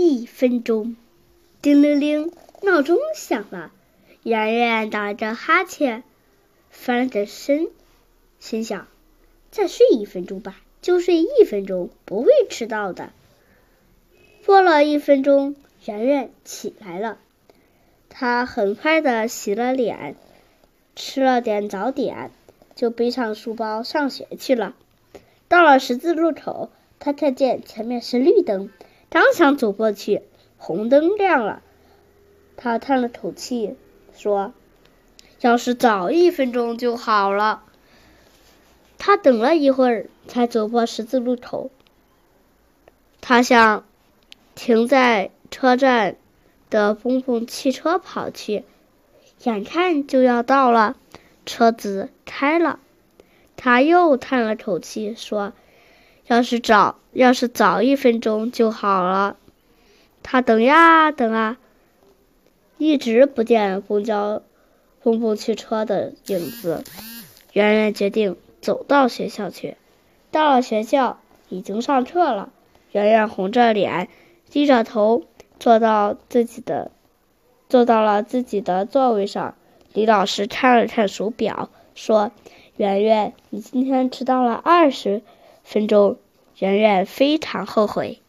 一分钟。叮铃铃，闹钟响了。圆圆打着哈欠，翻着身，心想：再睡一分钟吧，就睡一分钟，不会迟到的。过了一分钟，圆圆起来了。她很快的洗了脸，吃了点早点，就背上书包上学去了。到了十字路口，她看见前面是绿灯，刚想走过去，红灯亮了。他叹了口气，说：“要是早一分钟就好了。”他等了一会儿，才走过十字路口。他想停在车站。的公共汽车跑去，眼看就要到了，车子开了，他又叹了口气，说：“要是早，要是早一分钟就好了。”他等呀等啊，一直不见公交、公共汽车的影子。圆圆决定走到学校去。到了学校，已经上课了。圆圆红着脸，低着头。坐到自己的，坐到了自己的座位上。李老师看了看手表，说：“圆圆，你今天迟到了二十分钟。”圆圆非常后悔。